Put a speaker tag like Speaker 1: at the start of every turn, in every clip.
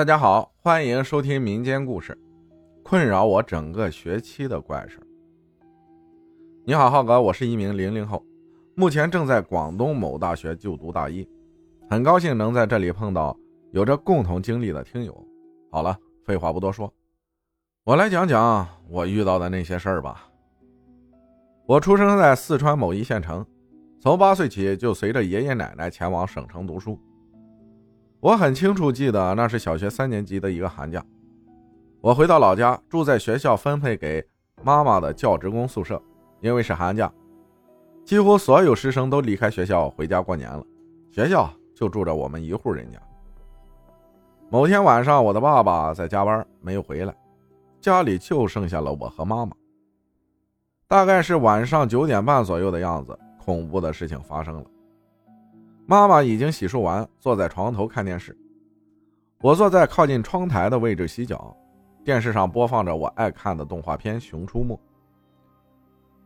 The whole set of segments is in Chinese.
Speaker 1: 大家好，欢迎收听民间故事，困扰我整个学期的怪事你好，浩哥，我是一名零零后，目前正在广东某大学就读大一，很高兴能在这里碰到有着共同经历的听友。好了，废话不多说，我来讲讲我遇到的那些事儿吧。我出生在四川某一县城，从八岁起就随着爷爷奶奶前往省城读书。我很清楚记得那是小学三年级的一个寒假，我回到老家，住在学校分配给妈妈的教职工宿舍。因为是寒假，几乎所有师生都离开学校回家过年了，学校就住着我们一户人家。某天晚上，我的爸爸在加班没有回来，家里就剩下了我和妈妈。大概是晚上九点半左右的样子，恐怖的事情发生了。妈妈已经洗漱完，坐在床头看电视。我坐在靠近窗台的位置洗脚，电视上播放着我爱看的动画片《熊出没》。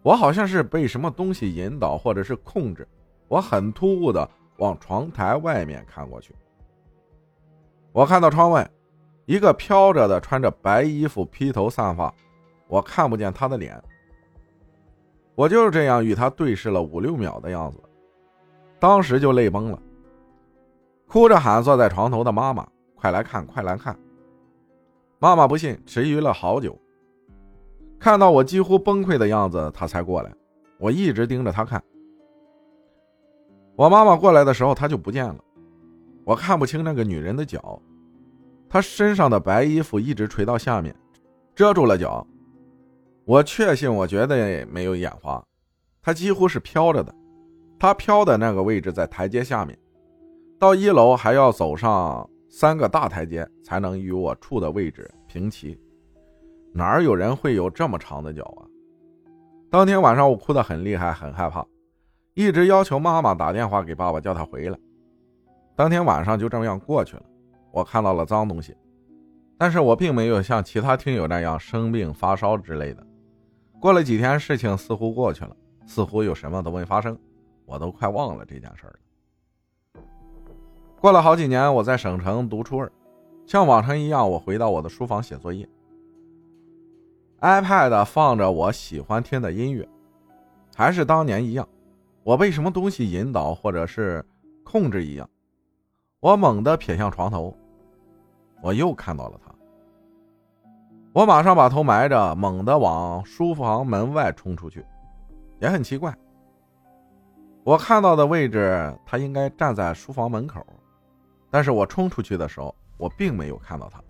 Speaker 1: 我好像是被什么东西引导或者是控制，我很突兀的往窗台外面看过去。我看到窗外一个飘着的穿着白衣服、披头散发，我看不见他的脸。我就是这样与他对视了五六秒的样子。当时就泪崩了，哭着喊坐在床头的妈妈：“快来看，快来看！”妈妈不信，迟疑了好久，看到我几乎崩溃的样子，她才过来。我一直盯着她看。我妈妈过来的时候，她就不见了，我看不清那个女人的脚，她身上的白衣服一直垂到下面，遮住了脚。我确信，我觉得没有眼花，她几乎是飘着的。他飘的那个位置在台阶下面，到一楼还要走上三个大台阶才能与我处的位置平齐。哪有人会有这么长的脚啊？当天晚上我哭得很厉害，很害怕，一直要求妈妈打电话给爸爸叫他回来。当天晚上就这么样过去了。我看到了脏东西，但是我并没有像其他听友那样生病发烧之类的。过了几天，事情似乎过去了，似乎有什么都没发生。我都快忘了这件事了。过了好几年，我在省城读初二，像往常一样，我回到我的书房写作业。iPad 放着我喜欢听的音乐，还是当年一样。我被什么东西引导或者是控制一样，我猛地瞥向床头，我又看到了他。我马上把头埋着，猛地往书房门外冲出去，也很奇怪。我看到的位置，他应该站在书房门口，但是我冲出去的时候，我并没有看到他。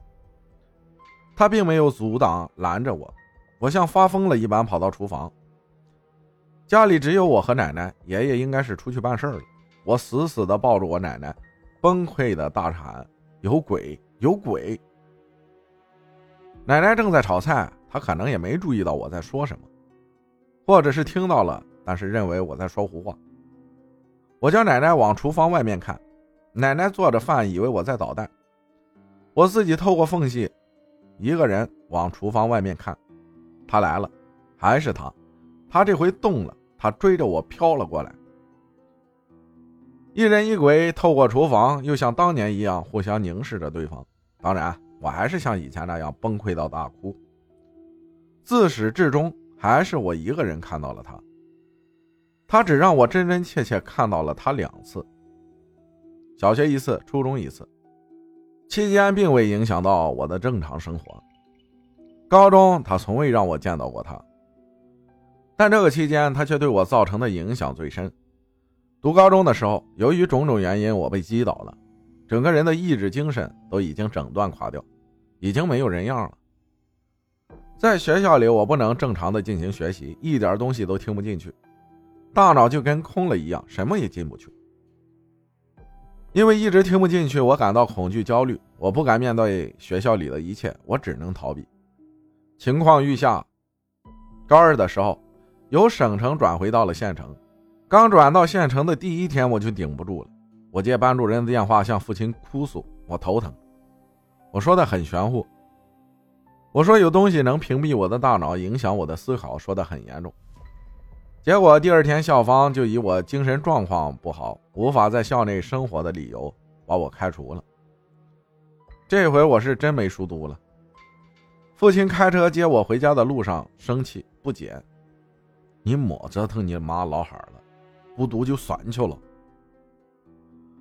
Speaker 1: 他并没有阻挡拦着我，我像发疯了一般跑到厨房。家里只有我和奶奶，爷爷应该是出去办事了。我死死地抱住我奶奶，崩溃的大喊：“有鬼，有鬼！”奶奶正在炒菜，她可能也没注意到我在说什么，或者是听到了，但是认为我在说胡话。我叫奶奶往厨房外面看，奶奶做着饭，以为我在捣蛋。我自己透过缝隙，一个人往厨房外面看，他来了，还是他，他这回动了，他追着我飘了过来。一人一鬼透过厨房，又像当年一样互相凝视着对方。当然，我还是像以前那样崩溃到大哭。自始至终，还是我一个人看到了他。他只让我真真切切看到了他两次，小学一次，初中一次，期间并未影响到我的正常生活。高中他从未让我见到过他，但这个期间他却对我造成的影响最深。读高中的时候，由于种种原因，我被击倒了，整个人的意志精神都已经整段垮掉，已经没有人样了。在学校里，我不能正常的进行学习，一点东西都听不进去。大脑就跟空了一样，什么也进不去。因为一直听不进去，我感到恐惧、焦虑，我不敢面对学校里的一切，我只能逃避。情况愈下，高二的时候，由省城转回到了县城。刚转到县城的第一天，我就顶不住了。我接班主任的电话，向父亲哭诉，我头疼。我说的很玄乎，我说有东西能屏蔽我的大脑，影响我的思考，说的很严重。结果第二天，校方就以我精神状况不好，无法在校内生活的理由把我开除了。这回我是真没书读了。父亲开车接我回家的路上，生气不解：“你莫折腾你妈老汉了，不读就算去了。”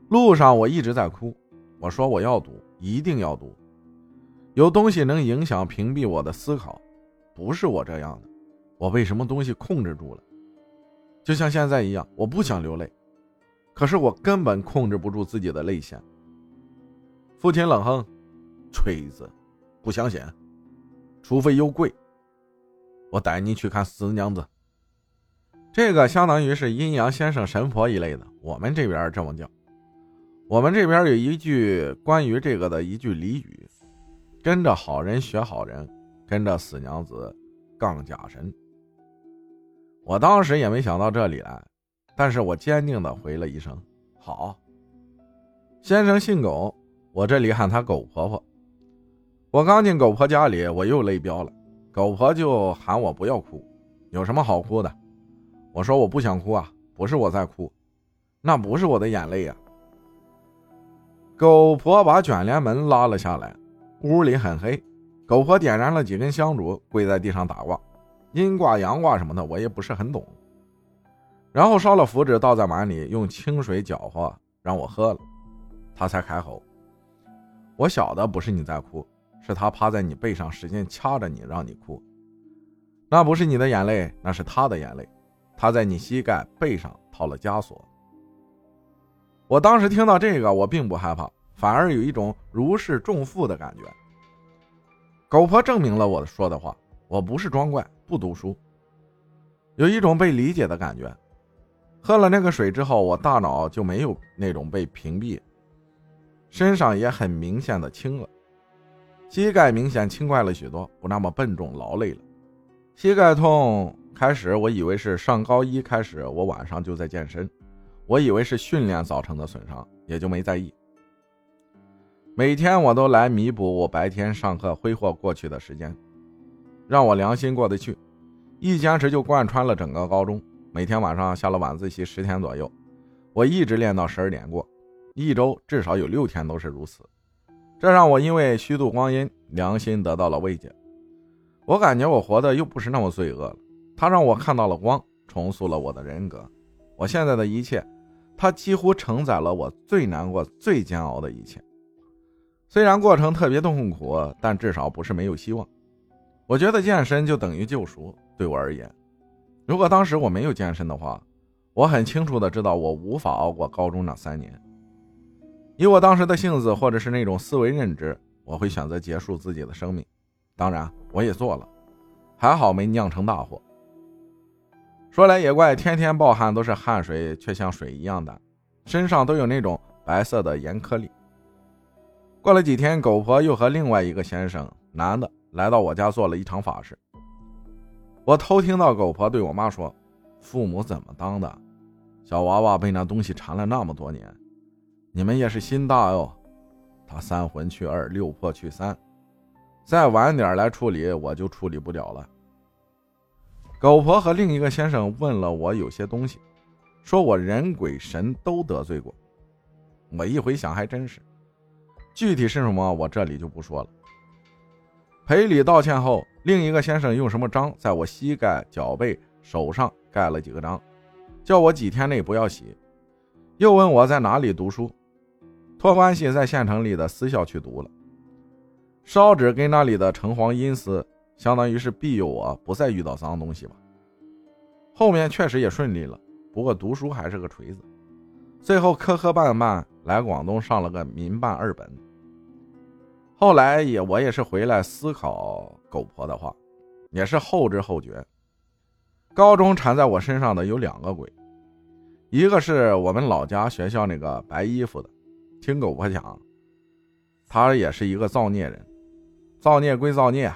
Speaker 1: 路上我一直在哭，我说我要读，一定要读。有东西能影响、屏蔽我的思考，不是我这样的，我被什么东西控制住了？就像现在一样，我不想流泪，可是我根本控制不住自己的泪腺。父亲冷哼：“锤子，不相信，除非有鬼。我带你去看死娘子。”这个相当于是阴阳先生、神婆一类的，我们这边这么叫。我们这边有一句关于这个的一句俚语。跟着好人学好人，跟着死娘子杠假神。我当时也没想到这里来，但是我坚定的回了一声“好”。先生姓狗，我这里喊他狗婆婆。我刚进狗婆家里，我又泪飙了。狗婆就喊我不要哭，有什么好哭的？我说我不想哭啊，不是我在哭，那不是我的眼泪呀。狗婆把卷帘门拉了下来。屋里很黑，狗婆点燃了几根香烛，跪在地上打卦，阴卦阳卦什么的，我也不是很懂。然后烧了符纸，倒在碗里，用清水搅和，让我喝了，他才开口。我晓得不是你在哭，是他趴在你背上使劲掐着你，让你哭。那不是你的眼泪，那是他的眼泪。他在你膝盖背上套了枷锁。我当时听到这个，我并不害怕。反而有一种如释重负的感觉。狗婆证明了我说的话，我不是装怪，不读书，有一种被理解的感觉。喝了那个水之后，我大脑就没有那种被屏蔽，身上也很明显的轻了，膝盖明显轻快了许多，不那么笨重劳累了。膝盖痛开始，我以为是上高一开始，我晚上就在健身，我以为是训练造成的损伤，也就没在意。每天我都来弥补我白天上课挥霍过去的时间，让我良心过得去。一坚持就贯穿了整个高中。每天晚上下了晚自习十天左右，我一直练到十二点过，一周至少有六天都是如此。这让我因为虚度光阴，良心得到了慰藉。我感觉我活的又不是那么罪恶了。它让我看到了光，重塑了我的人格。我现在的一切，它几乎承载了我最难过、最煎熬的一切。虽然过程特别痛苦，但至少不是没有希望。我觉得健身就等于救赎，对我而言。如果当时我没有健身的话，我很清楚的知道我无法熬过高中那三年。以我当时的性子或者是那种思维认知，我会选择结束自己的生命。当然，我也做了，还好没酿成大祸。说来也怪，天天暴汗都是汗水，却像水一样的，身上都有那种白色的盐颗粒。过了几天，狗婆又和另外一个先生，男的，来到我家做了一场法事。我偷听到狗婆对我妈说：“父母怎么当的？小娃娃被那东西缠了那么多年，你们也是心大哟。他三魂去二，六魄去三，再晚点来处理，我就处理不了了。”狗婆和另一个先生问了我有些东西，说我人鬼神都得罪过。我一回想，还真是。具体是什么，我这里就不说了。赔礼道歉后，另一个先生用什么章在我膝盖、脚背、手上盖了几个章，叫我几天内不要洗。又问我在哪里读书，托关系在县城里的私校去读了。烧纸跟那里的城隍阴司，相当于是庇佑我不再遇到脏东西吧。后面确实也顺利了，不过读书还是个锤子。最后磕磕绊绊来广东上了个民办二本。后来也我也是回来思考狗婆的话，也是后知后觉。高中缠在我身上的有两个鬼，一个是我们老家学校那个白衣服的，听狗婆讲，他也是一个造孽人。造孽归造孽，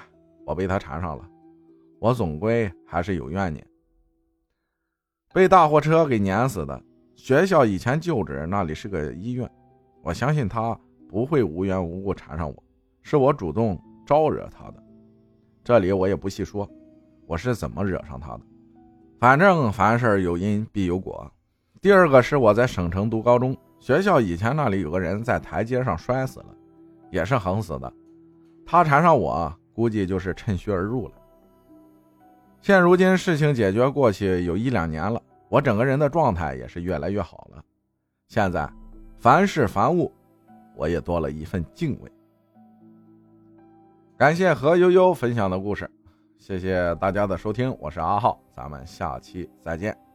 Speaker 1: 我被他缠上了，我总归还是有怨念。被大货车给碾死的。学校以前旧址那里是个医院，我相信他不会无缘无故缠上我，是我主动招惹他的。这里我也不细说，我是怎么惹上他的。反正凡事有因必有果。第二个是我在省城读高中，学校以前那里有个人在台阶上摔死了，也是横死的。他缠上我，估计就是趁虚而入了。现如今事情解决过去有一两年了，我整个人的状态也是越来越好了。现在凡事凡物，我也多了一份敬畏。感谢何悠悠分享的故事，谢谢大家的收听，我是阿浩，咱们下期再见。